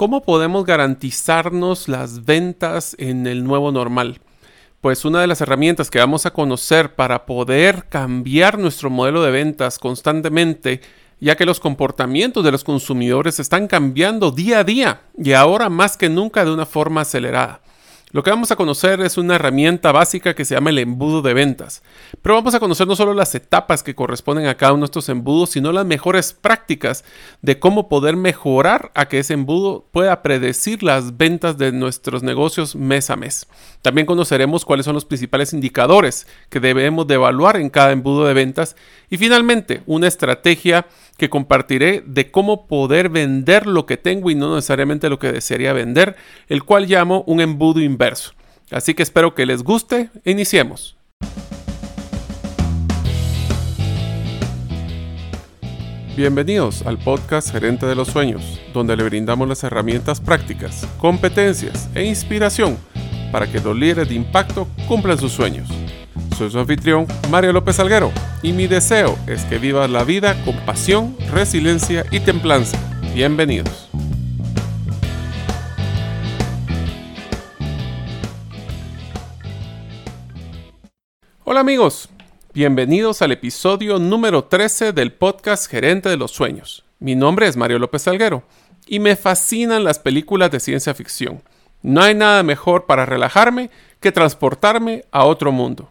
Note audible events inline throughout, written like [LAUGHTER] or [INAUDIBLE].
¿Cómo podemos garantizarnos las ventas en el nuevo normal? Pues una de las herramientas que vamos a conocer para poder cambiar nuestro modelo de ventas constantemente, ya que los comportamientos de los consumidores están cambiando día a día y ahora más que nunca de una forma acelerada. Lo que vamos a conocer es una herramienta básica que se llama el embudo de ventas. Pero vamos a conocer no solo las etapas que corresponden a cada uno de estos embudos, sino las mejores prácticas de cómo poder mejorar a que ese embudo pueda predecir las ventas de nuestros negocios mes a mes. También conoceremos cuáles son los principales indicadores que debemos de evaluar en cada embudo de ventas. Y finalmente, una estrategia que compartiré de cómo poder vender lo que tengo y no necesariamente lo que desearía vender, el cual llamo un embudo inverso. Así que espero que les guste iniciemos. Bienvenidos al podcast Gerente de los Sueños, donde le brindamos las herramientas prácticas, competencias e inspiración para que los líderes de impacto cumplan sus sueños. Soy su anfitrión, Mario López Alguero, y mi deseo es que vivas la vida con pasión, resiliencia y templanza. Bienvenidos. Hola amigos, bienvenidos al episodio número 13 del podcast Gerente de los Sueños. Mi nombre es Mario López Alguero y me fascinan las películas de ciencia ficción. No hay nada mejor para relajarme que transportarme a otro mundo.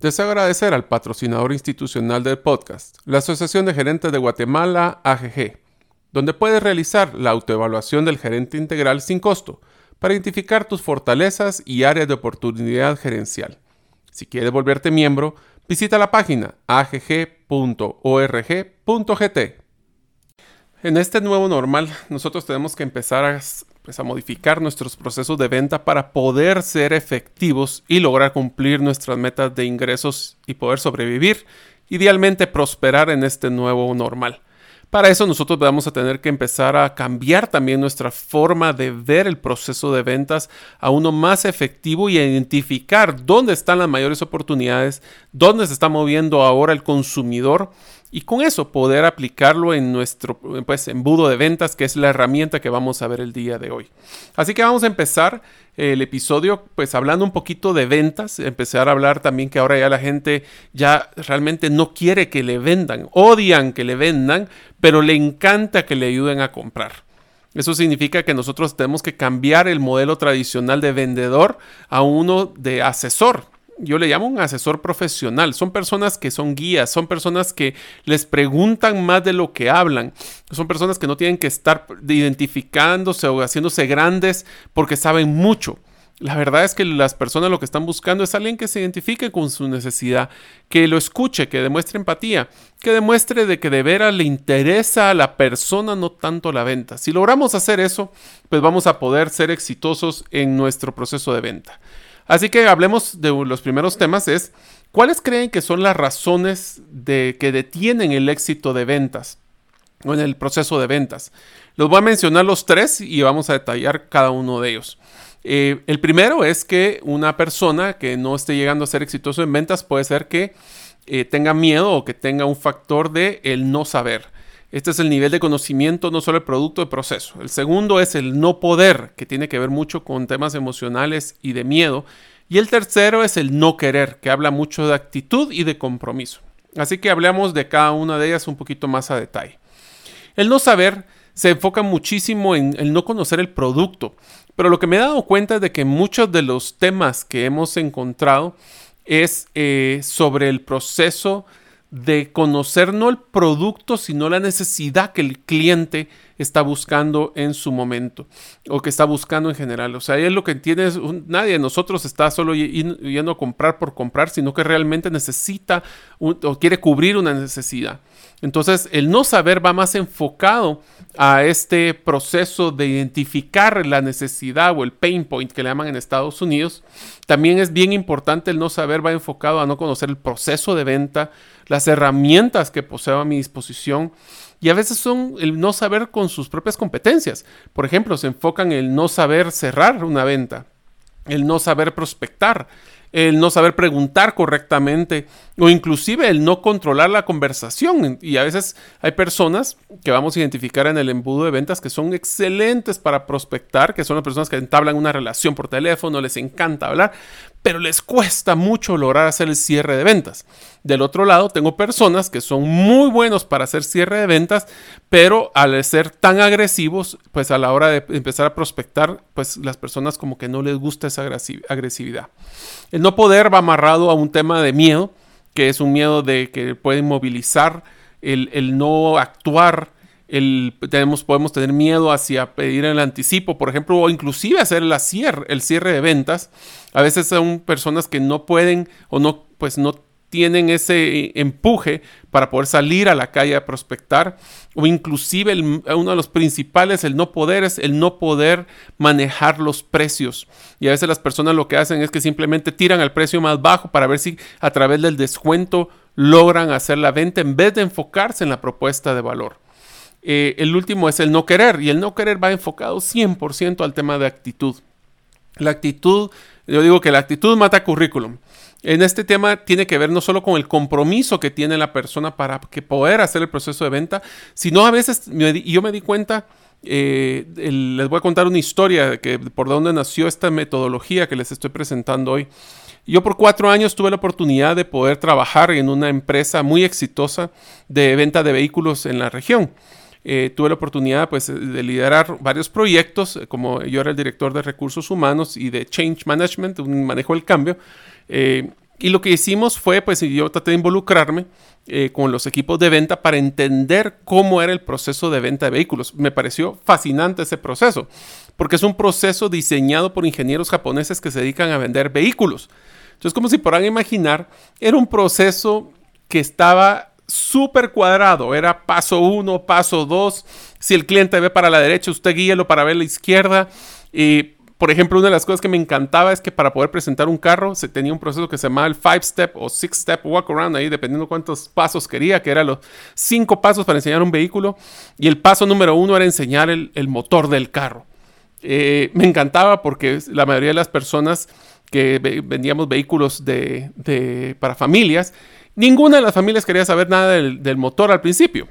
Deseo agradecer al patrocinador institucional del podcast, la Asociación de Gerentes de Guatemala, AGG, donde puedes realizar la autoevaluación del gerente integral sin costo para identificar tus fortalezas y áreas de oportunidad gerencial. Si quieres volverte miembro, visita la página agg.org.gt. En este nuevo normal, nosotros tenemos que empezar a a modificar nuestros procesos de venta para poder ser efectivos y lograr cumplir nuestras metas de ingresos y poder sobrevivir, idealmente prosperar en este nuevo normal. Para eso nosotros vamos a tener que empezar a cambiar también nuestra forma de ver el proceso de ventas a uno más efectivo y a identificar dónde están las mayores oportunidades, dónde se está moviendo ahora el consumidor y con eso poder aplicarlo en nuestro pues, embudo de ventas, que es la herramienta que vamos a ver el día de hoy. Así que vamos a empezar el episodio pues hablando un poquito de ventas, empezar a hablar también que ahora ya la gente ya realmente no quiere que le vendan, odian que le vendan, pero le encanta que le ayuden a comprar. Eso significa que nosotros tenemos que cambiar el modelo tradicional de vendedor a uno de asesor yo le llamo un asesor profesional. Son personas que son guías, son personas que les preguntan más de lo que hablan. Son personas que no tienen que estar identificándose o haciéndose grandes porque saben mucho. La verdad es que las personas lo que están buscando es alguien que se identifique con su necesidad, que lo escuche, que demuestre empatía, que demuestre de que de veras le interesa a la persona, no tanto la venta. Si logramos hacer eso, pues vamos a poder ser exitosos en nuestro proceso de venta. Así que hablemos de los primeros temas, es ¿cuáles creen que son las razones de que detienen el éxito de ventas o en el proceso de ventas? Los voy a mencionar los tres y vamos a detallar cada uno de ellos. Eh, el primero es que una persona que no esté llegando a ser exitoso en ventas puede ser que eh, tenga miedo o que tenga un factor de el no saber. Este es el nivel de conocimiento, no solo el producto, el proceso. El segundo es el no poder, que tiene que ver mucho con temas emocionales y de miedo. Y el tercero es el no querer, que habla mucho de actitud y de compromiso. Así que hablemos de cada una de ellas un poquito más a detalle. El no saber se enfoca muchísimo en el no conocer el producto, pero lo que me he dado cuenta es de que muchos de los temas que hemos encontrado es eh, sobre el proceso de conocer no el producto, sino la necesidad que el cliente está buscando en su momento o que está buscando en general. O sea, es lo que entiende, es, nadie de nosotros está solo yendo a comprar por comprar, sino que realmente necesita o quiere cubrir una necesidad. Entonces, el no saber va más enfocado a este proceso de identificar la necesidad o el pain point que le llaman en Estados Unidos. También es bien importante el no saber va enfocado a no conocer el proceso de venta, las herramientas que poseo a mi disposición y a veces son el no saber con sus propias competencias. Por ejemplo, se enfocan en el no saber cerrar una venta, el no saber prospectar, el no saber preguntar correctamente o inclusive el no controlar la conversación. Y a veces hay personas que vamos a identificar en el embudo de ventas que son excelentes para prospectar, que son las personas que entablan una relación por teléfono, les encanta hablar, pero les cuesta mucho lograr hacer el cierre de ventas. Del otro lado, tengo personas que son muy buenos para hacer cierre de ventas, pero al ser tan agresivos, pues a la hora de empezar a prospectar, pues las personas como que no les gusta esa agresividad. El no poder va amarrado a un tema de miedo, que es un miedo de que puede inmovilizar, el, el no actuar, el, tenemos, podemos tener miedo hacia pedir el anticipo, por ejemplo, o inclusive hacer cierre, el cierre de ventas. A veces son personas que no pueden o no, pues no tienen ese empuje para poder salir a la calle a prospectar o inclusive uno de los principales, el no poder, es el no poder manejar los precios. Y a veces las personas lo que hacen es que simplemente tiran al precio más bajo para ver si a través del descuento logran hacer la venta en vez de enfocarse en la propuesta de valor. Eh, el último es el no querer y el no querer va enfocado 100% al tema de actitud. La actitud, yo digo que la actitud mata currículum en este tema tiene que ver no solo con el compromiso que tiene la persona para que poder hacer el proceso de venta, sino a veces yo me di cuenta, eh, les voy a contar una historia que por dónde nació esta metodología que les estoy presentando hoy. Yo por cuatro años tuve la oportunidad de poder trabajar en una empresa muy exitosa de venta de vehículos en la región. Eh, tuve la oportunidad pues, de liderar varios proyectos, como yo era el director de recursos humanos y de change management, un manejo del cambio. Eh, y lo que hicimos fue, pues yo traté de involucrarme eh, con los equipos de venta para entender cómo era el proceso de venta de vehículos. Me pareció fascinante ese proceso, porque es un proceso diseñado por ingenieros japoneses que se dedican a vender vehículos. Entonces, como si podrán imaginar, era un proceso que estaba súper cuadrado. Era paso uno, paso dos. Si el cliente ve para la derecha, usted guíelo para ver la izquierda. Y por ejemplo, una de las cosas que me encantaba es que para poder presentar un carro se tenía un proceso que se llamaba el five step o six step walk around ahí, dependiendo cuántos pasos quería, que eran los cinco pasos para enseñar un vehículo. Y el paso número uno era enseñar el, motor del carro. Eh, me encantaba porque la mayoría de las personas que vendíamos vehículos de, para familias, ninguna de las familias quería saber nada del motor al principio.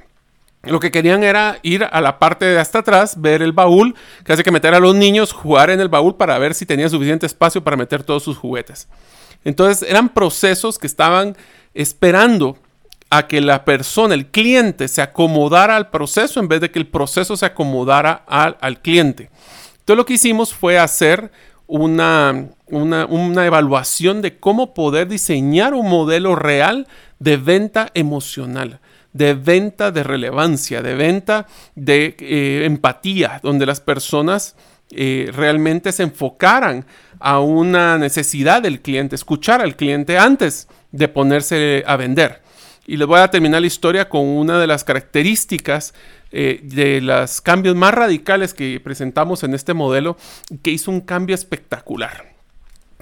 Lo que querían era ir a la parte de hasta atrás, ver el baúl, que hace que meter a los niños, jugar en el baúl para ver si tenía suficiente espacio para meter todos sus juguetes. Entonces eran procesos que estaban esperando a que la persona, el cliente, se acomodara al proceso en vez de que el proceso se acomodara al, al cliente. Entonces lo que hicimos fue hacer una, una, una, evaluación de cómo poder diseñar un modelo real de venta emocional de venta de relevancia, de venta de eh, empatía, donde las personas eh, realmente se enfocaran a una necesidad del cliente, escuchar al cliente antes de ponerse a vender. Y les voy a terminar la historia con una de las características eh, de los cambios más radicales que presentamos en este modelo, que hizo un cambio espectacular.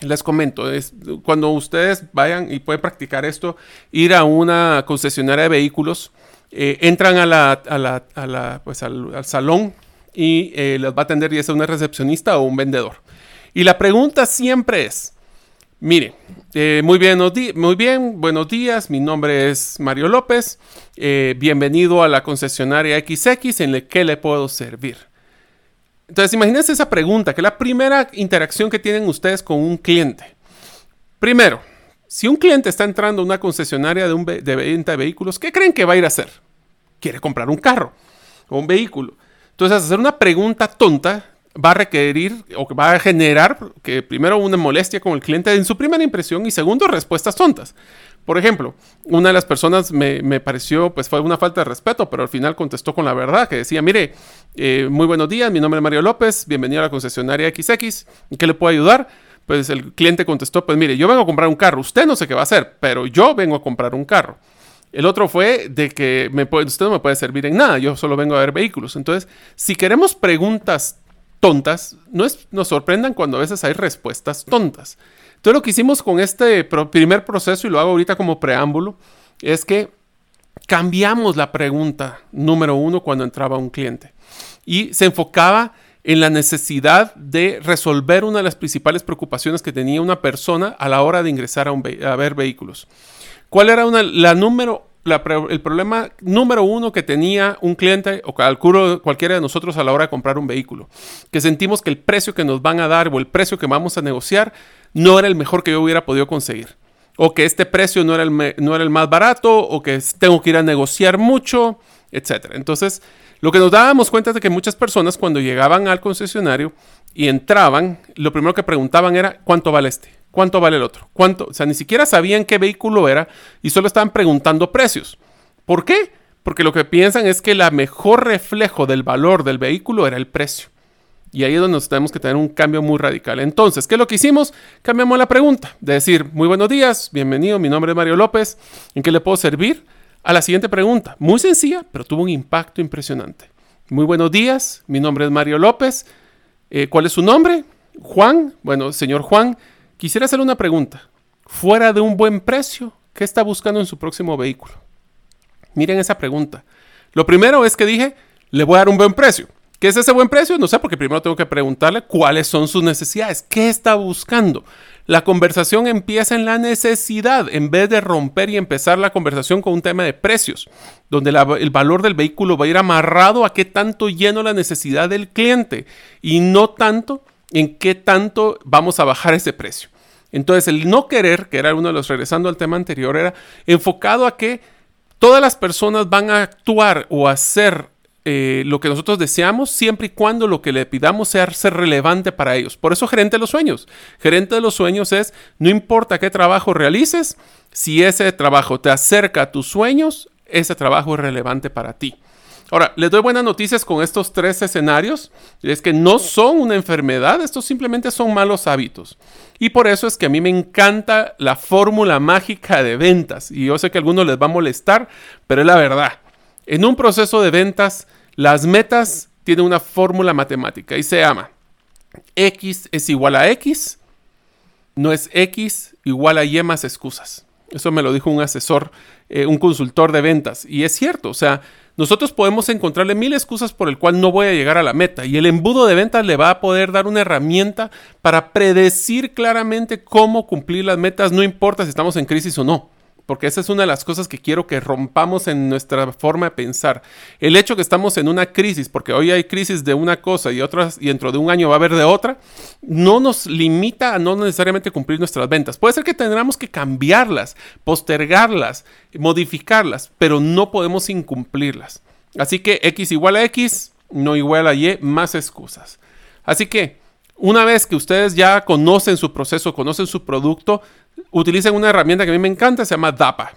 Les comento, es, cuando ustedes vayan y pueden practicar esto, ir a una concesionaria de vehículos, eh, entran a la, la, la, pues al, salón y eh, les va a atender ya sea una recepcionista o un vendedor. Y la pregunta siempre es, mire, eh, muy, bien, muy bien, buenos días, mi nombre es Mario López, bienvenido a la concesionaria XX, ¿en qué le puedo servir? Entonces, imagínense esa pregunta, que es la primera interacción que tienen ustedes con un cliente. Primero, si un cliente está entrando a una concesionaria de, un de venta de vehículos, ¿qué creen que va a ir a hacer? Quiere comprar un carro o un vehículo. Entonces, hacer una pregunta tonta va a requerir o va a generar que primero una molestia con el cliente en su primera impresión y segundo respuestas tontas. Por ejemplo, una de las personas me, pareció, pues fue una falta de respeto, pero al final contestó con la verdad, que decía, mire, eh, muy buenos días, mi nombre es Mario López, bienvenido a la concesionaria XX, ¿en qué le puedo ayudar? Pues el cliente contestó, pues mire, yo vengo a comprar un carro, usted no sé qué va a hacer, pero yo vengo a comprar un carro. El otro fue de que me usted no me puede servir en nada, yo solo vengo a ver vehículos. Entonces, si queremos preguntas tontas, no es, nos sorprendan cuando a veces hay respuestas tontas. Entonces, lo que hicimos con este primer proceso, y lo hago ahorita como preámbulo, es que cambiamos la pregunta número uno cuando entraba un cliente y se enfocaba en la necesidad de resolver una de las principales preocupaciones que tenía una persona a la hora de ingresar a, a ver vehículos. ¿Cuál era la número, el problema número uno que tenía un cliente o cualquiera de nosotros a la hora de comprar un vehículo? Que sentimos que el precio que nos van a dar o el precio que vamos a negociar no era el mejor que yo hubiera podido conseguir. O que este precio no era el, no era el más barato, o que tengo que ir a negociar mucho, etc. Entonces, lo que nos dábamos cuenta es que muchas personas cuando llegaban al concesionario y entraban, lo primero que preguntaban era, ¿cuánto vale este? ¿Cuánto vale el otro? ¿Cuánto? O sea, ni siquiera sabían qué vehículo era y solo estaban preguntando precios. ¿Por qué? Porque lo que piensan es que el mejor reflejo del valor del vehículo era el precio. Y ahí es donde nos tenemos que tener un cambio muy radical. Entonces, ¿qué es lo que hicimos? Cambiamos la pregunta de decir, muy buenos días, bienvenido, mi nombre es Mario López, ¿en qué le puedo servir? A la siguiente pregunta, muy sencilla, pero tuvo un impacto impresionante. Muy buenos días, mi nombre es Mario López, eh, ¿cuál es su nombre? Juan, bueno, señor Juan, quisiera hacerle una pregunta. Fuera de un buen precio, ¿qué está buscando en su próximo vehículo? Miren esa pregunta. Lo primero es que dije, le voy a dar un buen precio. ¿Qué es ese buen precio? No sé, porque primero tengo que preguntarle cuáles son sus necesidades, qué está buscando. La conversación empieza en la necesidad, en vez de romper y empezar la conversación con un tema de precios, donde el valor del vehículo va a ir amarrado a qué tanto lleno la necesidad del cliente y no tanto en qué tanto vamos a bajar ese precio. Entonces, el no querer, que era uno de los, regresando al tema anterior, era enfocado a que todas las personas van a actuar o hacer eh, lo que nosotros deseamos siempre y cuando lo que le pidamos sea ser relevante para ellos. Por eso gerente de los sueños. Gerente de los sueños es, no importa qué trabajo realices, si ese trabajo te acerca a tus sueños, ese trabajo es relevante para ti. Ahora, les doy buenas noticias con estos tres escenarios. Es que no son una enfermedad, estos simplemente son malos hábitos. Y por eso es que a mí me encanta la fórmula mágica de ventas. Y yo sé que a algunos les va a molestar, pero es la verdad. En un proceso de ventas, las metas tienen una fórmula matemática y se llama X es igual a X, no es X igual a Y más excusas. Eso me lo dijo un asesor, eh, un consultor de ventas. Y es cierto, o sea, nosotros podemos encontrarle mil excusas por el cual no voy a llegar a la meta. Y el embudo de ventas le va a poder dar una herramienta para predecir claramente cómo cumplir las metas, no importa si estamos en crisis o no porque esa es una de las cosas que quiero que rompamos en nuestra forma de pensar. El hecho que estamos en una crisis, porque hoy hay crisis de una cosa y otras, y dentro de un año va a haber de otra, no nos limita a no necesariamente cumplir nuestras ventas. Puede ser que tendremos que cambiarlas, postergarlas, modificarlas, pero no podemos incumplirlas. Así que X igual a X, no igual a Y, más excusas. Así que, una vez que ustedes ya conocen su proceso, conocen su producto, utilizan una herramienta que a mí me encanta, se llama DAPA.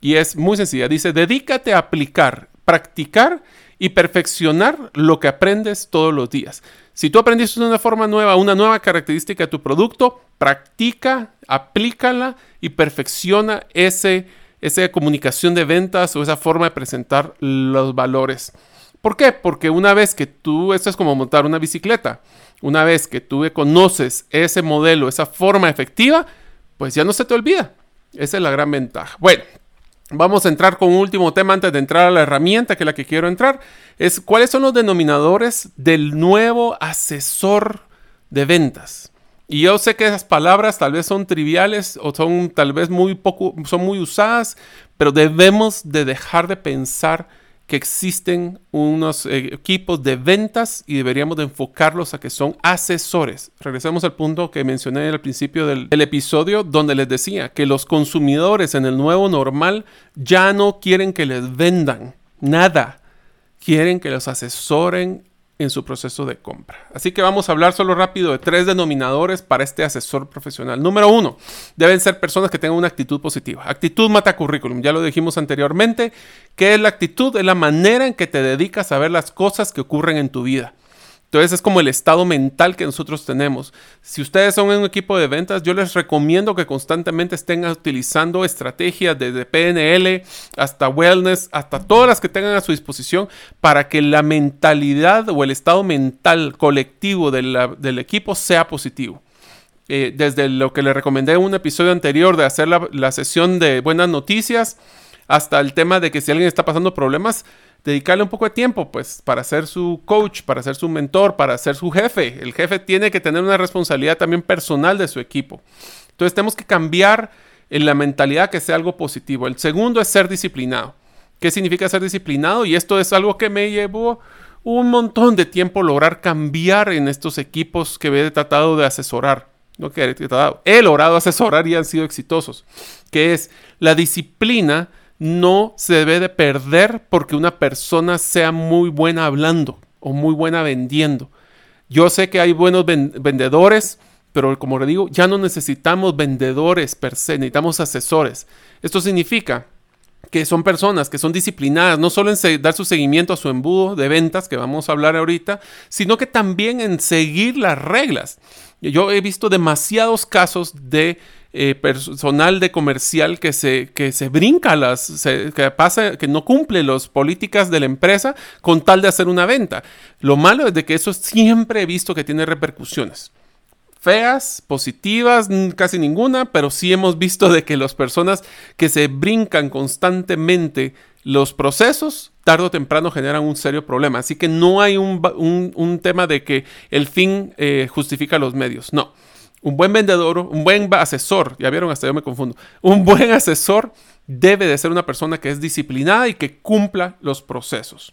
Y es muy sencilla. Dice, dedícate a aplicar, practicar y perfeccionar lo que aprendes todos los días. Si tú aprendiste una forma nueva, una nueva característica de tu producto, practica, aplícala y perfecciona ese, esa comunicación de ventas o esa forma de presentar los valores. ¿Por qué? Porque una vez que tú, esto es como montar una bicicleta, una vez que tú conoces ese modelo, esa forma efectiva, pues ya no se te olvida. Esa es la gran ventaja. Bueno, vamos a entrar con un último tema antes de entrar a la herramienta que es la que quiero entrar. Es cuáles son los denominadores del nuevo asesor de ventas. Y yo sé que esas palabras tal vez son triviales o son tal vez muy poco, son muy usadas, pero debemos de dejar de pensar que existen unos eh, equipos de ventas y deberíamos de enfocarlos a que son asesores. Regresemos al punto que mencioné al principio del episodio donde les decía que los consumidores en el nuevo normal ya no quieren que les vendan nada. Quieren que los asesoren en su proceso de compra. Así que vamos a hablar solo rápido de tres denominadores para este asesor profesional. Número uno, deben ser personas que tengan una actitud positiva. Actitud mata currículum, ya lo dijimos anteriormente. ¿Qué es la actitud? Es la manera en que te dedicas a ver las cosas que ocurren en tu vida. Entonces es como el estado mental que nosotros tenemos. Si ustedes son un equipo de ventas, yo les recomiendo que constantemente estén utilizando estrategias desde PNL hasta wellness, hasta todas las que tengan a su disposición para que la mentalidad o el estado mental colectivo del equipo sea positivo. Eh, desde lo que le recomendé en un episodio anterior de hacer la sesión de buenas noticias hasta el tema de que si alguien está pasando problemas, dedicarle un poco de tiempo, pues, para ser su coach, para ser su mentor, para ser su jefe. El jefe tiene que tener una responsabilidad también personal de su equipo. Entonces tenemos que cambiar en la mentalidad que sea algo positivo. El segundo es ser disciplinado. ¿Qué significa ser disciplinado? Y esto es algo que me llevó un montón de tiempo lograr cambiar en estos equipos que he tratado de asesorar. No que he tratado, he logrado asesorar y han sido exitosos. Que es la disciplina no se debe de perder porque una persona sea muy buena hablando o muy buena vendiendo. Yo sé que hay buenos vendedores, pero como le digo, ya no necesitamos vendedores per se, necesitamos asesores. Esto significa que son personas que son disciplinadas, no solo en dar su seguimiento a su embudo de ventas, que vamos a hablar ahorita, sino que también en seguir las reglas. Yo he visto demasiados casos de eh, personal de comercial que se, que se brinca las, que pasa, que no cumple las políticas de la empresa con tal de hacer una venta. Lo malo es de que eso siempre he visto que tiene repercusiones. Feas, positivas, casi ninguna, pero sí hemos visto de que las personas que se brincan constantemente los procesos, tarde o temprano generan un serio problema. Así que no hay un, tema de que el fin eh, justifica los medios. No un buen vendedor, un buen asesor, ya vieron, hasta yo me confundo, un buen asesor debe de ser una persona que es disciplinada y que cumpla los procesos.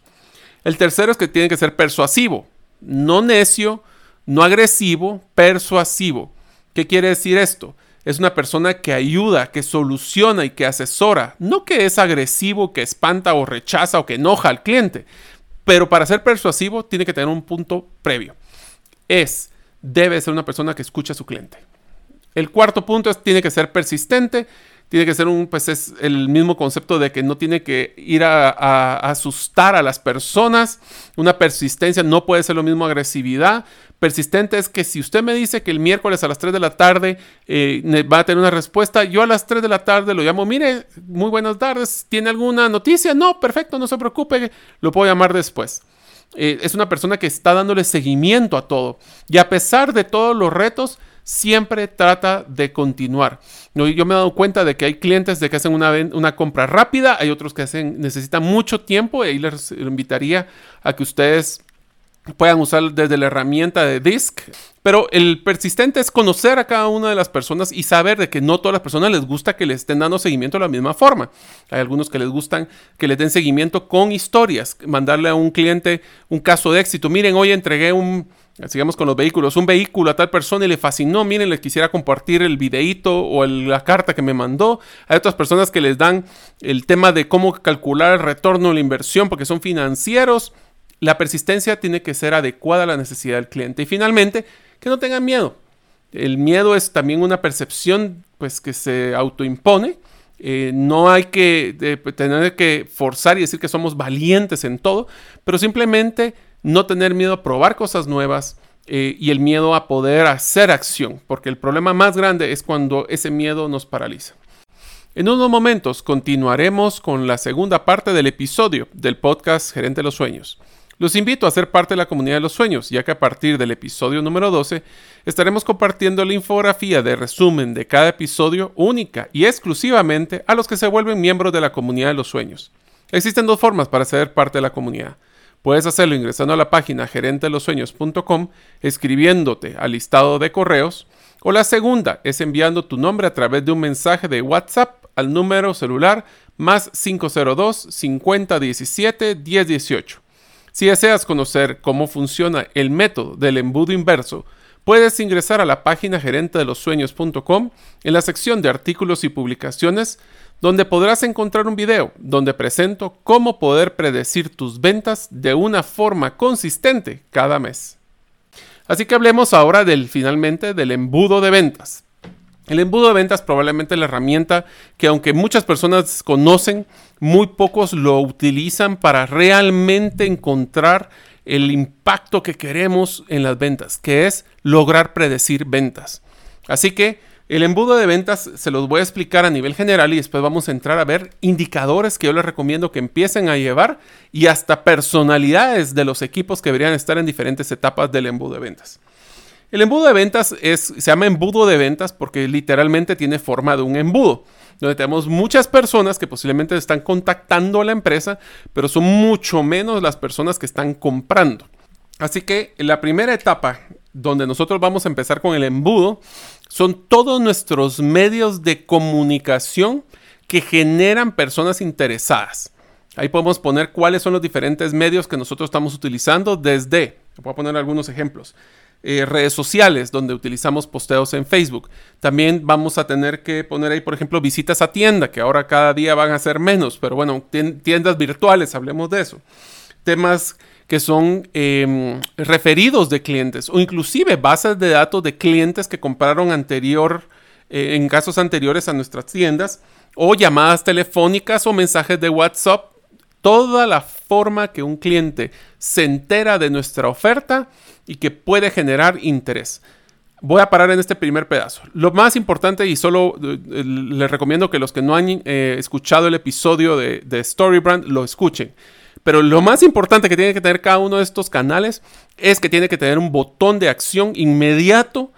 El tercero es que tiene que ser persuasivo, no necio, no agresivo, persuasivo. ¿Qué quiere decir esto? Es una persona que ayuda, que soluciona y que asesora, no que es agresivo, que espanta o rechaza o que enoja al cliente. Pero para ser persuasivo tiene que tener un punto previo. Es debe ser una persona que escucha a su cliente. El cuarto punto es, tiene que ser persistente, tiene que ser un, pues es el mismo concepto de que no tiene que ir a, asustar a las personas. Una persistencia no puede ser lo mismo agresividad. Persistente es que si usted me dice que el miércoles a las 3 de la tarde eh, va a tener una respuesta, yo a las 3 de la tarde lo llamo, mire, muy buenas tardes, ¿tiene alguna noticia? No, perfecto, no se preocupe, lo puedo llamar después. Eh, es una persona que está dándole seguimiento a todo. Y a pesar de todos los retos, siempre trata de continuar. Yo me he dado cuenta de que hay clientes de que hacen una, compra rápida, hay otros que hacen, necesitan mucho tiempo y ahí les invitaría a que ustedes puedan usar desde la herramienta de Disk. Pero el persistente es conocer a cada una de las personas y saber de que no todas las personas les gusta que les estén dando seguimiento de la misma forma. Hay algunos que les gustan que les den seguimiento con historias, mandarle a un cliente un caso de éxito. Miren, hoy entregué un, sigamos con los vehículos, un vehículo a tal persona y le fascinó, miren, les quisiera compartir el videíto o la carta que me mandó. Hay otras personas que les dan el tema de cómo calcular el retorno de la inversión porque son financieros la persistencia tiene que ser adecuada a la necesidad del cliente. Y finalmente, que no tengan miedo. El miedo es también una percepción pues, que se autoimpone. Eh, no hay que tener que forzar y decir que somos valientes en todo, pero simplemente no tener miedo a probar cosas nuevas eh, y el miedo a poder hacer acción, porque el problema más grande es cuando ese miedo nos paraliza. En unos momentos continuaremos con la segunda parte del episodio del podcast Gerente de los Sueños. Los invito a ser parte de la comunidad de los sueños, ya que a partir del episodio número 12 estaremos compartiendo la infografía de resumen de cada episodio única y exclusivamente a los que se vuelven miembros de la comunidad de los sueños. Existen dos formas para ser parte de la comunidad. Puedes hacerlo ingresando a la página gerentelosueños.com, escribiéndote al listado de correos, o la segunda es enviando tu nombre a través de un mensaje de WhatsApp al número celular más 502 5017 1018. Si deseas conocer cómo funciona el método del embudo inverso, puedes ingresar a la página gerente en la sección de artículos y publicaciones, donde podrás encontrar un video donde presento cómo poder predecir tus ventas de una forma consistente cada mes. Así que hablemos ahora del finalmente del embudo de ventas. El embudo de ventas probablemente la herramienta que aunque muchas personas conocen, muy pocos lo utilizan para realmente encontrar el impacto que queremos en las ventas, que es lograr predecir ventas. Así que el embudo de ventas se los voy a explicar a nivel general y después vamos a entrar a ver indicadores que yo les recomiendo que empiecen a llevar y hasta personalidades de los equipos que deberían estar en diferentes etapas del embudo de ventas. El embudo de ventas se llama embudo de ventas porque literalmente tiene forma de un embudo, donde tenemos muchas personas que posiblemente están contactando a la empresa, pero son mucho menos las personas que están comprando. Así que la primera etapa donde nosotros vamos a empezar con el embudo son todos nuestros medios de comunicación que generan personas interesadas. Ahí podemos poner cuáles son los diferentes medios que nosotros estamos utilizando desde, voy a poner algunos ejemplos, eh, redes sociales donde utilizamos posteos en Facebook. También vamos a tener que poner ahí, por ejemplo, visitas a tienda, que ahora cada día van a ser menos, pero bueno, tiendas virtuales, hablemos de eso. Temas que son em, referidos de clientes o inclusive bases de datos de clientes que compraron anterior, eh, en casos anteriores a nuestras tiendas o llamadas telefónicas o mensajes de WhatsApp. Toda la forma que un cliente se entera de nuestra oferta y que puede generar interés. Voy a parar en este primer pedazo. Lo más importante, y solo eh, les recomiendo que los que no han eh, escuchado el episodio de, de Storybrand lo escuchen. Pero lo más importante que tiene que tener cada uno de estos canales es que tiene que tener un botón de acción inmediato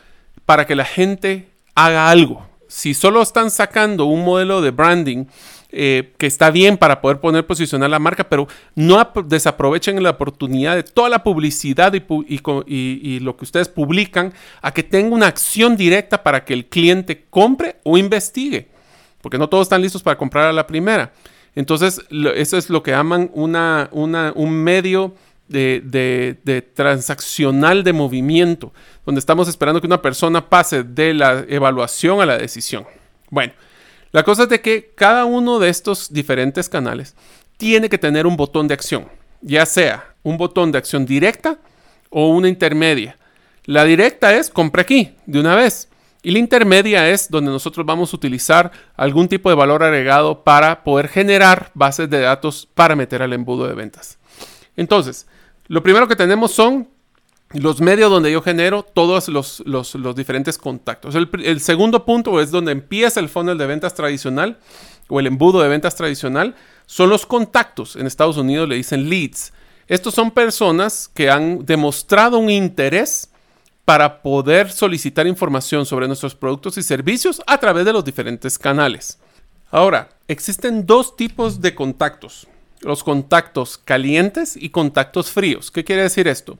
para que la gente haga algo. Si solo están sacando un modelo de branding eh, que está bien para poder poner posicionar la marca, pero no desaprovechen la oportunidad de toda la publicidad y, y, lo que ustedes publican a que tenga una acción directa para que el cliente compre o investigue, porque no todos están listos para comprar a la primera. Entonces, eso es lo que llaman una, un medio de, transaccional de movimiento, donde estamos esperando que una persona pase de la evaluación a la decisión. Bueno, la cosa es de que cada uno de estos diferentes canales tiene que tener un botón de acción, ya sea un botón de acción directa o una intermedia. La directa es compra aquí, de una vez. Y la intermedia es donde nosotros vamos a utilizar algún tipo de valor agregado para poder generar bases de datos para meter al embudo de ventas. Entonces, lo primero que tenemos son los medios donde yo genero todos los, diferentes contactos. El, el, segundo punto es donde empieza el funnel de ventas tradicional o el embudo de ventas tradicional. Son los contactos. En Estados Unidos le dicen leads. Estos son personas que han demostrado un interés para poder solicitar información sobre nuestros productos y servicios a través de los diferentes canales. Ahora, existen dos tipos de contactos. Los contactos calientes y contactos fríos. ¿Qué quiere decir esto?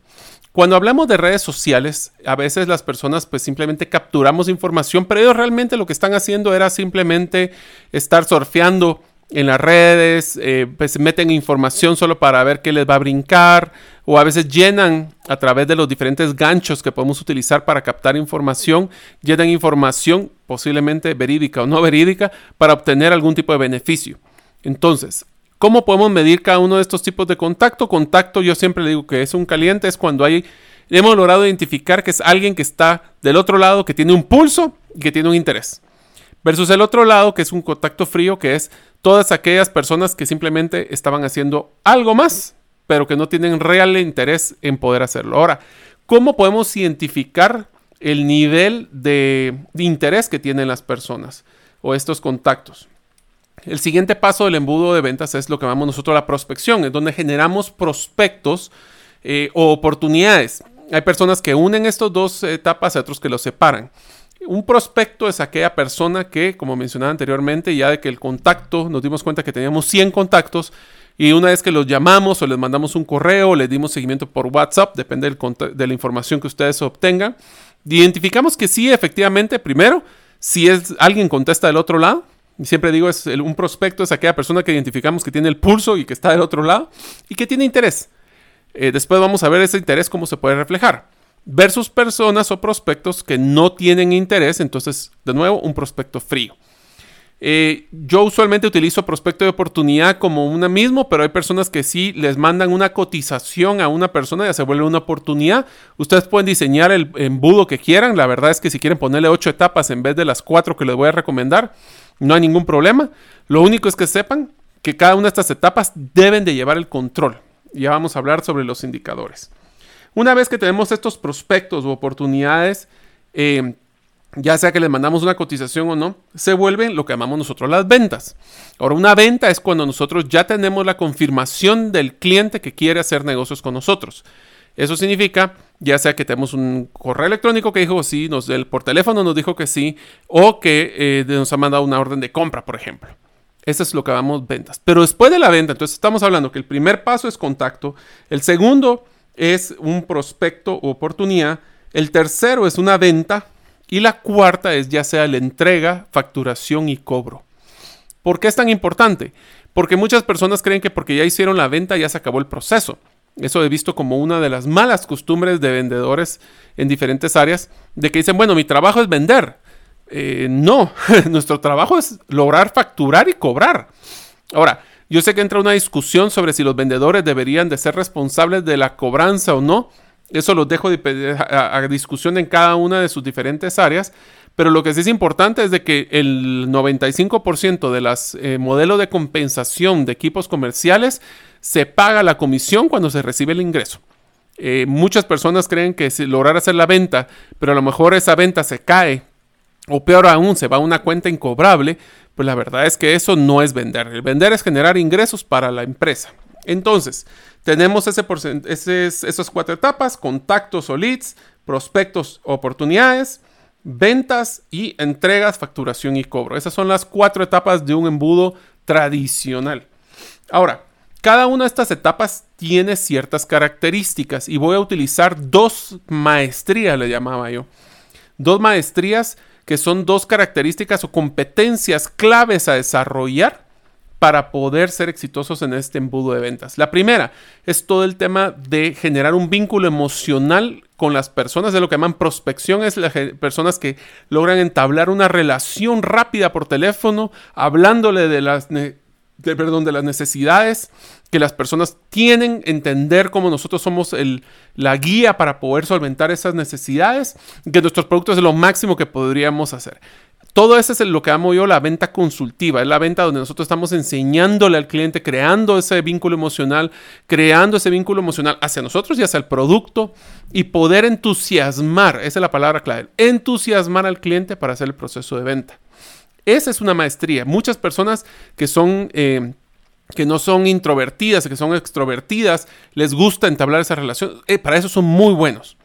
Cuando hablamos de redes sociales, a veces las personas pues simplemente capturamos información, pero ellos realmente lo que están haciendo era simplemente estar surfeando en las redes, eh, pues meten información solo para ver qué les va a brincar, o a veces llenan a través de los diferentes ganchos que podemos utilizar para captar información, llenan información posiblemente verídica o no verídica para obtener algún tipo de beneficio. Entonces, ¿cómo podemos medir cada uno de estos tipos de contacto? Contacto, yo siempre digo que es un caliente, es cuando hay, hemos logrado identificar que es alguien que está del otro lado, que tiene un pulso y que tiene un interés. Versus el otro lado, que es un contacto frío, que es todas aquellas personas que simplemente estaban haciendo algo más, pero que no tienen real interés en poder hacerlo. Ahora, ¿cómo podemos identificar el nivel de, interés que tienen las personas o estos contactos? El siguiente paso del embudo de ventas es lo que llamamos nosotros la prospección, es donde generamos prospectos eh, o oportunidades. Hay personas que unen estas dos etapas y otros que los separan. Un prospecto es aquella persona que, como mencionaba anteriormente, ya de que el contacto, nos dimos cuenta que teníamos 100 contactos y una vez que los llamamos o les mandamos un correo, les dimos seguimiento por WhatsApp, depende de la información que ustedes obtengan, identificamos que sí, efectivamente, primero, si es alguien contesta del otro lado, y siempre digo, es un prospecto es aquella persona que identificamos que tiene el pulso y que está del otro lado y que tiene interés. Eh, después vamos a ver ese interés cómo se puede reflejar versus personas o prospectos que no tienen interés, entonces de nuevo un prospecto frío. Eh, yo usualmente utilizo prospecto de oportunidad como una mismo, pero hay personas que sí les mandan una cotización a una persona ya se vuelve una oportunidad. Ustedes pueden diseñar el embudo que quieran. La verdad es que si quieren ponerle ocho etapas en vez de las cuatro que les voy a recomendar, no hay ningún problema. Lo único es que sepan que cada una de estas etapas deben de llevar el control. Ya vamos a hablar sobre los indicadores. Una vez que tenemos estos prospectos u oportunidades, eh, ya sea que les mandamos una cotización o no, se vuelven lo que llamamos nosotros las ventas. Ahora, una venta es cuando nosotros ya tenemos la confirmación del cliente que quiere hacer negocios con nosotros. Eso significa, ya sea que tenemos un correo electrónico que dijo sí, nos, por teléfono nos dijo que sí, o que eh, nos ha mandado una orden de compra, por ejemplo. Eso es lo que llamamos ventas. Pero después de la venta, entonces estamos hablando que el primer paso es contacto, el segundo es un prospecto o oportunidad, el tercero es una venta y la cuarta es ya sea la entrega, facturación y cobro. ¿Por qué es tan importante? Porque muchas personas creen que porque ya hicieron la venta ya se acabó el proceso. Eso he visto como una de las malas costumbres de vendedores en diferentes áreas, de que dicen, bueno, mi trabajo es vender. Eh, no, [LAUGHS] nuestro trabajo es lograr facturar y cobrar. Ahora, yo sé que entra una discusión sobre si los vendedores deberían de ser responsables de la cobranza o no. Eso lo dejo a, discusión en cada una de sus diferentes áreas. Pero lo que sí es importante es de que el 95% de los eh, modelos de compensación de equipos comerciales se paga la comisión cuando se recibe el ingreso. Eh, muchas personas creen que si lograr hacer la venta, pero a lo mejor esa venta se cae o peor aún, se va a una cuenta incobrable, pues la verdad es que eso no es vender. El vender es generar ingresos para la empresa. Entonces, tenemos ese esas cuatro etapas, contactos o leads, prospectos, oportunidades, ventas y entregas, facturación y cobro. Esas son las cuatro etapas de un embudo tradicional. Ahora, cada una de estas etapas tiene ciertas características y voy a utilizar dos maestrías, le llamaba yo. Dos maestrías que son dos características o competencias claves a desarrollar para poder ser exitosos en este embudo de ventas. La primera es todo el tema de generar un vínculo emocional con las personas, de lo que llaman prospección, es las personas que logran entablar una relación rápida por teléfono, hablándole de las perdón, de las necesidades que las personas tienen, entender cómo nosotros somos el, la guía para poder solventar esas necesidades, que nuestros productos es lo máximo que podríamos hacer. Todo eso es lo que amo yo la venta consultiva, es la venta donde nosotros estamos enseñándole al cliente, creando ese vínculo emocional, creando ese vínculo emocional hacia nosotros y hacia el producto y poder entusiasmar, esa es la palabra clave, entusiasmar al cliente para hacer el proceso de venta. Esa es una maestría. Muchas personas que son... Eh, que no son introvertidas, que son extrovertidas, les gusta entablar esa relación. Eh, para eso son muy buenos.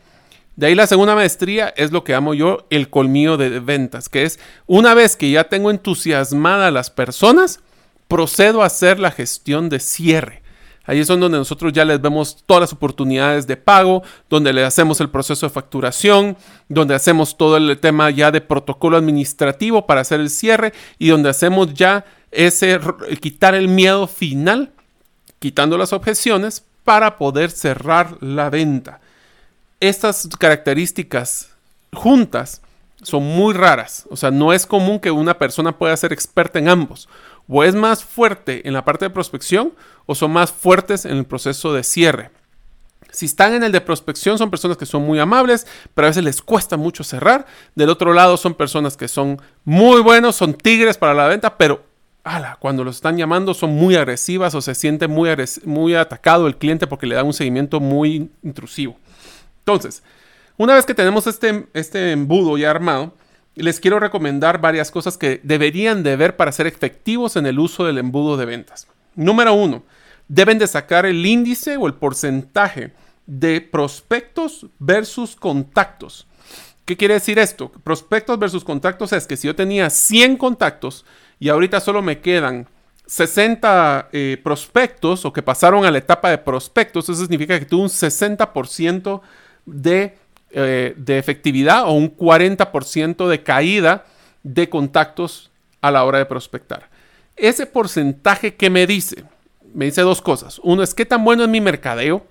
De ahí la segunda maestría es lo que amo yo, el colmillo de ventas, que es una vez que ya tengo entusiasmada a las personas, procedo a hacer la gestión de cierre. Ahí es donde nosotros ya les vemos todas las oportunidades de pago, donde le hacemos el proceso de facturación, donde hacemos todo el tema ya de protocolo administrativo para hacer el cierre y donde hacemos ya ese quitar el miedo final, quitando las objeciones para poder cerrar la venta. Estas características juntas son muy raras, o sea, no es común que una persona pueda ser experta en ambos o es más fuerte en la parte de prospección o son más fuertes en el proceso de cierre. Si están en el de prospección son personas que son muy amables, pero a veces les cuesta mucho cerrar. Del otro lado son personas que son muy buenos, son tigres para la venta, pero cuando los están llamando son muy agresivas o se siente muy, muy atacado el cliente porque le da un seguimiento muy intrusivo. Entonces, una vez que tenemos este, este embudo ya armado, les quiero recomendar varias cosas que deberían de ver para ser efectivos en el uso del embudo de ventas. Número uno, deben de sacar el índice o el porcentaje de prospectos versus contactos. ¿Qué quiere decir esto? Prospectos versus contactos es que si yo tenía 100 contactos y ahorita solo me quedan 60 eh, prospectos o que pasaron a la etapa de prospectos, eso significa que tuve un 60% de eh, de efectividad o un 40% de caída de contactos a la hora de prospectar. Ese porcentaje que me dice, me dice dos cosas. Uno es qué tan bueno es mi mercadeo,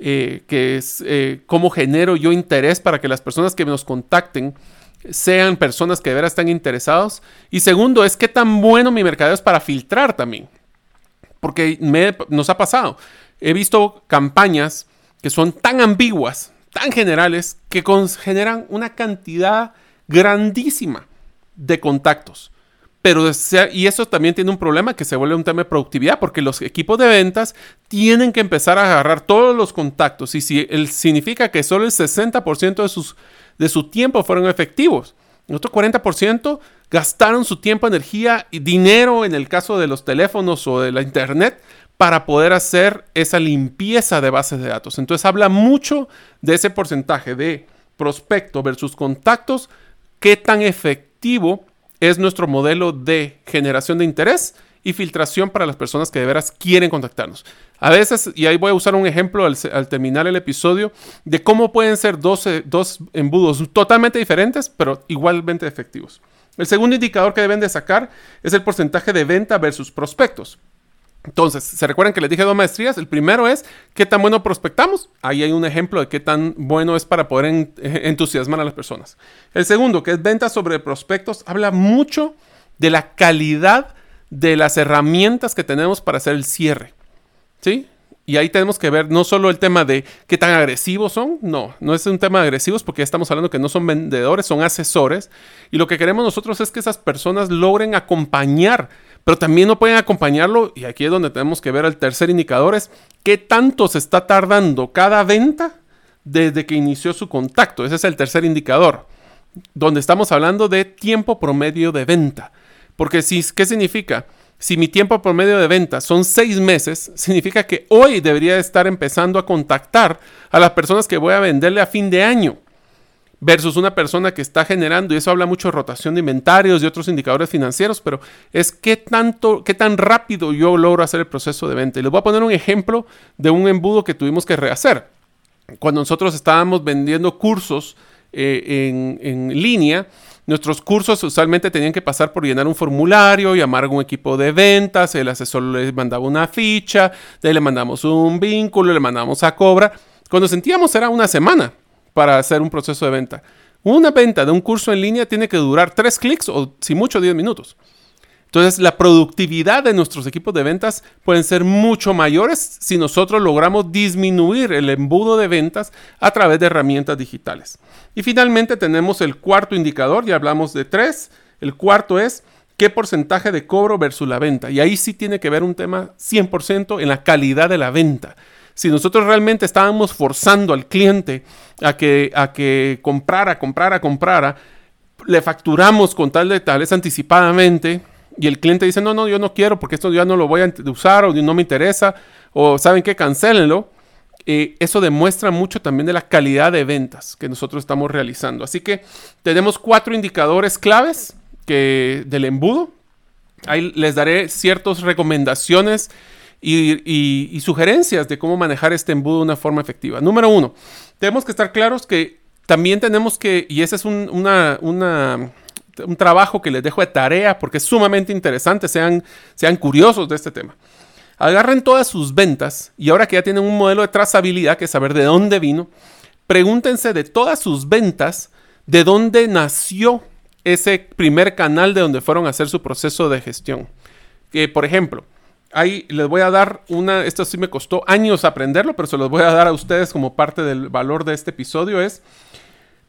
eh, que es cómo genero yo interés para que las personas que nos contacten sean personas que de veras están interesados. Y segundo es qué tan bueno mi mercadeo es para filtrar también. Porque nos ha pasado. He visto campañas que son tan ambiguas tan generales que generan una cantidad grandísima de contactos. pero y eso también tiene un problema que se vuelve un tema de productividad porque los equipos de ventas tienen que empezar a agarrar todos los contactos y si él significa que solo el 60% de, sus, de su tiempo fueron efectivos, el otro 40% gastaron su tiempo, energía y dinero en el caso de los teléfonos o de la internet para poder hacer esa limpieza de bases de datos. Entonces habla mucho de ese porcentaje de prospecto versus contactos, qué tan efectivo es nuestro modelo de generación de interés y filtración para las personas que de veras quieren contactarnos. A veces, y ahí voy a usar un ejemplo al, terminar el episodio, de cómo pueden ser dos, dos embudos totalmente diferentes, pero igualmente efectivos. El segundo indicador que deben de sacar es el porcentaje de venta versus prospectos. Entonces, ¿se recuerdan que les dije dos maestrías? El primero es qué tan bueno prospectamos. Ahí hay un ejemplo de qué tan bueno es para poder [LAUGHS] entusiasmar a las personas. El segundo, que es venta sobre prospectos, habla mucho de la calidad de las herramientas que tenemos para hacer el cierre. ¿Sí? Y ahí tenemos que ver no solo el tema de qué tan agresivos son, no, no es un tema de agresivos porque ya estamos hablando que no son vendedores, son asesores. Y lo que queremos nosotros es que esas personas logren acompañar pero también no pueden acompañarlo, y aquí es donde tenemos que ver el tercer indicador, es qué tanto se está tardando cada venta desde que inició su contacto. Ese es el tercer indicador, donde estamos hablando de tiempo promedio de venta. Porque si, ¿qué significa? Si mi tiempo promedio de venta son seis meses, significa que hoy debería estar empezando a contactar a las personas que voy a venderle a fin de año versus una persona que está generando, y eso habla mucho de rotación de inventarios y otros indicadores financieros, pero es qué tanto, qué tan rápido yo logro hacer el proceso de venta. Y les voy a poner un ejemplo de un embudo que tuvimos que rehacer. Cuando nosotros estábamos vendiendo cursos eh, en, en línea, Nuestros cursos usualmente tenían que pasar por llenar un formulario, llamar a un equipo de ventas, el asesor les mandaba una ficha, de ahí le mandamos un vínculo, le mandamos a cobra. Cuando sentíamos era una semana para hacer un proceso de venta. Una venta de un curso en línea tiene que durar tres clics o si mucho 10 minutos. Entonces la productividad de nuestros equipos de ventas pueden ser mucho mayores si nosotros logramos disminuir el embudo de ventas a través de herramientas digitales. Y finalmente tenemos el cuarto indicador, ya hablamos de tres. El cuarto es qué porcentaje de cobro versus la venta. Y ahí sí tiene que ver un tema 100% en la calidad de la venta. Si nosotros realmente estábamos forzando al cliente a que, a que comprara, comprara, comprara, le facturamos con tal de tal vez anticipadamente y el cliente dice, no, no, yo no quiero porque esto ya no lo voy a usar o no me interesa o saben que cancelenlo. Eh, eso demuestra mucho también de la calidad de ventas que nosotros estamos realizando. Así que tenemos cuatro indicadores claves que, del embudo. Ahí les daré ciertas recomendaciones y, sugerencias de cómo manejar este embudo de una forma efectiva. Número uno, tenemos que estar claros que también tenemos que, y ese es un, un trabajo que les dejo de tarea porque es sumamente interesante, sean, sean curiosos de este tema. Agarren todas sus ventas y ahora que ya tienen un modelo de trazabilidad, que es saber de dónde vino, pregúntense de todas sus ventas, de dónde nació ese primer canal de donde fueron a hacer su proceso de gestión. Que, por ejemplo, ahí les voy a dar una, esto sí me costó años aprenderlo, pero se los voy a dar a ustedes como parte del valor de este episodio, es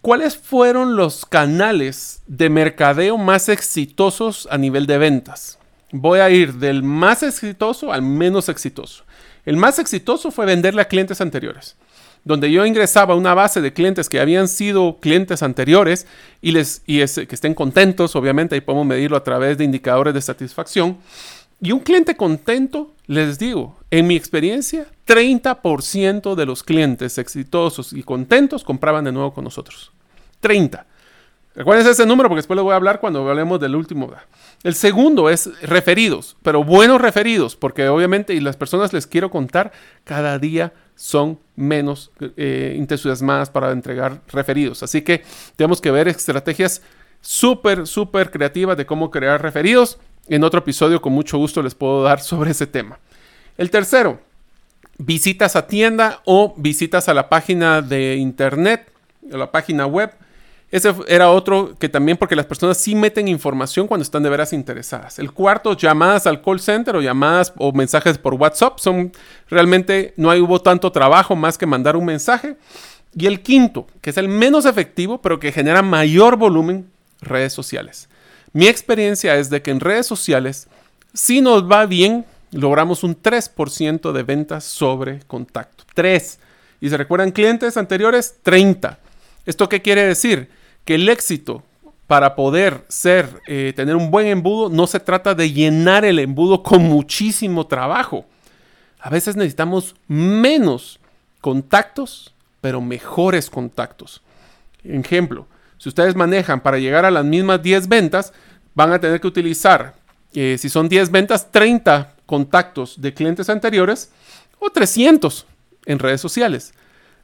cuáles fueron los canales de mercadeo más exitosos a nivel de ventas. Voy a ir del más exitoso al menos exitoso. El más exitoso fue venderle a clientes anteriores donde yo ingresaba una base de clientes que habían sido clientes anteriores y, les, y que estén contentos, obviamente ahí podemos medirlo a través de indicadores de satisfacción, y un cliente contento, les digo, en mi experiencia, 30% de los clientes exitosos y contentos compraban de nuevo con nosotros. 30. Recuerden ese número porque después les voy a hablar cuando hablemos del último. El segundo es referidos, pero buenos referidos, porque obviamente, y las personas les quiero contar, cada día son menos eh, entusiasmadas para entregar referidos. Así que tenemos que ver estrategias súper, súper creativas de cómo crear referidos. En otro episodio con mucho gusto les puedo dar sobre ese tema. El tercero, visitas a tienda o visitas a la página de internet, a la página web. Ese era otro que también porque las personas sí meten información cuando están de veras interesadas. El cuarto, llamadas al call center o llamadas o mensajes por WhatsApp. Son realmente no hubo tanto trabajo más que mandar un mensaje. Y el quinto, que es el menos efectivo, pero que genera mayor volumen, redes sociales. Mi experiencia es de que en redes sociales, si nos va bien, logramos un 3% de ventas sobre contacto. 3. Y se recuerdan clientes anteriores, 30. ¿Esto qué quiere decir? Que el éxito para poder ser, eh, tener un buen embudo, no se trata de llenar el embudo con muchísimo trabajo. A veces necesitamos menos contactos, pero mejores contactos. Ejemplo, si ustedes manejan para llegar a las mismas 10 ventas, van a tener que utilizar, eh, si son 10 ventas, 30 contactos de clientes anteriores o 300 en redes sociales.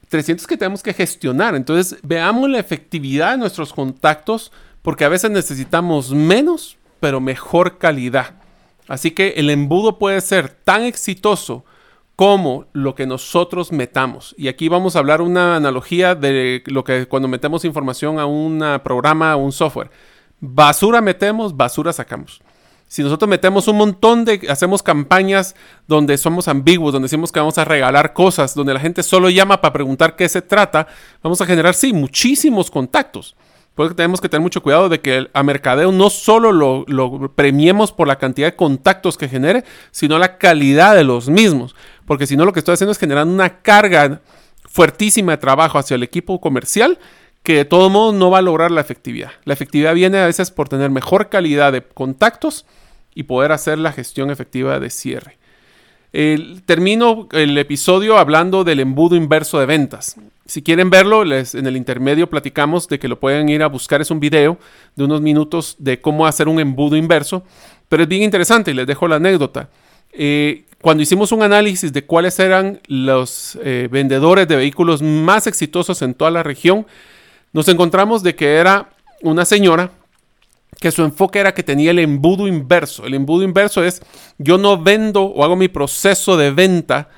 300 que tenemos que gestionar. Entonces, veamos la efectividad de nuestros contactos porque a veces necesitamos menos, pero mejor calidad. Así que el embudo puede ser tan exitoso como lo que nosotros metamos. Y aquí vamos a hablar una analogía de lo que cuando metemos información a un programa, a un software. Basura metemos, basura sacamos. Si nosotros metemos un montón de, hacemos campañas donde somos ambiguos, donde decimos que vamos a regalar cosas, donde la gente solo llama para preguntar qué se trata, vamos a generar, sí, muchísimos contactos. Por tenemos que tener mucho cuidado de que a mercadeo no solo lo, lo, premiemos por la cantidad de contactos que genere, sino la calidad de los mismos. Porque si no, lo que estoy haciendo es generar una carga fuertísima de trabajo hacia el equipo comercial que de todo modo no va a lograr la efectividad. La efectividad viene a veces por tener mejor calidad de contactos y poder hacer la gestión efectiva de cierre. termino el episodio hablando del embudo inverso de ventas. Si quieren verlo, les, en el intermedio platicamos de que lo pueden ir a buscar. Es un video de unos minutos de cómo hacer un embudo inverso. Pero es bien interesante y les dejo la anécdota. Eh, cuando hicimos un análisis de cuáles eran los eh, vendedores de vehículos más exitosos en toda la región, nos encontramos de que era una señora que su enfoque era que tenía el embudo inverso. El embudo inverso es yo no vendo o hago mi proceso de venta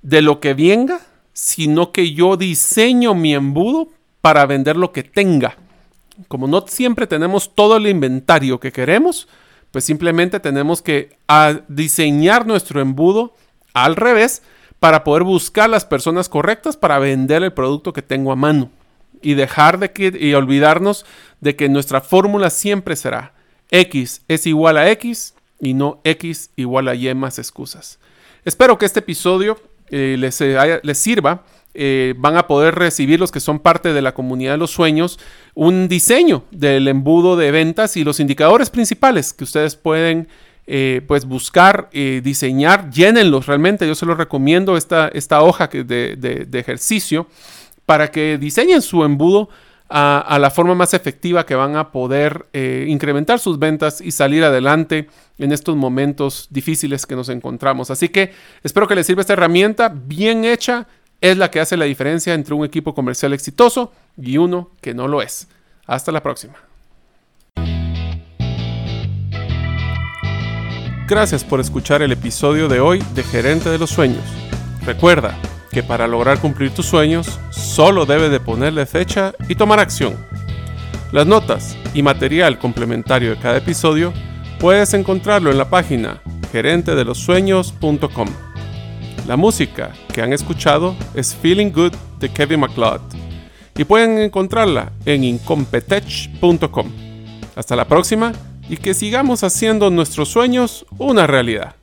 de lo que venga, sino que yo diseño mi embudo para vender lo que tenga. Como no siempre tenemos todo el inventario que queremos, pues simplemente tenemos que diseñar nuestro embudo al revés para poder buscar las personas correctas para vender el producto que tengo a mano y dejar de que, y olvidarnos de que nuestra fórmula siempre será X es igual a X y no X igual a Y más excusas. Espero que este episodio eh, les, eh, les, sirva. Eh, van a poder recibir los que son parte de la comunidad de los sueños un diseño del embudo de ventas y los indicadores principales que ustedes pueden pues buscar, diseñar, llénenlos realmente. Yo se los recomiendo esta, esta hoja de, de ejercicio para que diseñen su embudo a, la forma más efectiva que van a poder eh, incrementar sus ventas y salir adelante en estos momentos difíciles que nos encontramos. Así que espero que les sirva esta herramienta bien hecha. Es la que hace la diferencia entre un equipo comercial exitoso y uno que no lo es. Hasta la próxima. Gracias por escuchar el episodio de hoy de Gerente de los Sueños. Recuerda, que para lograr cumplir tus sueños solo debes de ponerle fecha y tomar acción. Las notas y material complementario de cada episodio puedes encontrarlo en la página gerentedelosueños.com. La música que han escuchado es Feeling Good de Kevin MacLeod y pueden encontrarla en incompetech.com. Hasta la próxima y que sigamos haciendo nuestros sueños una realidad.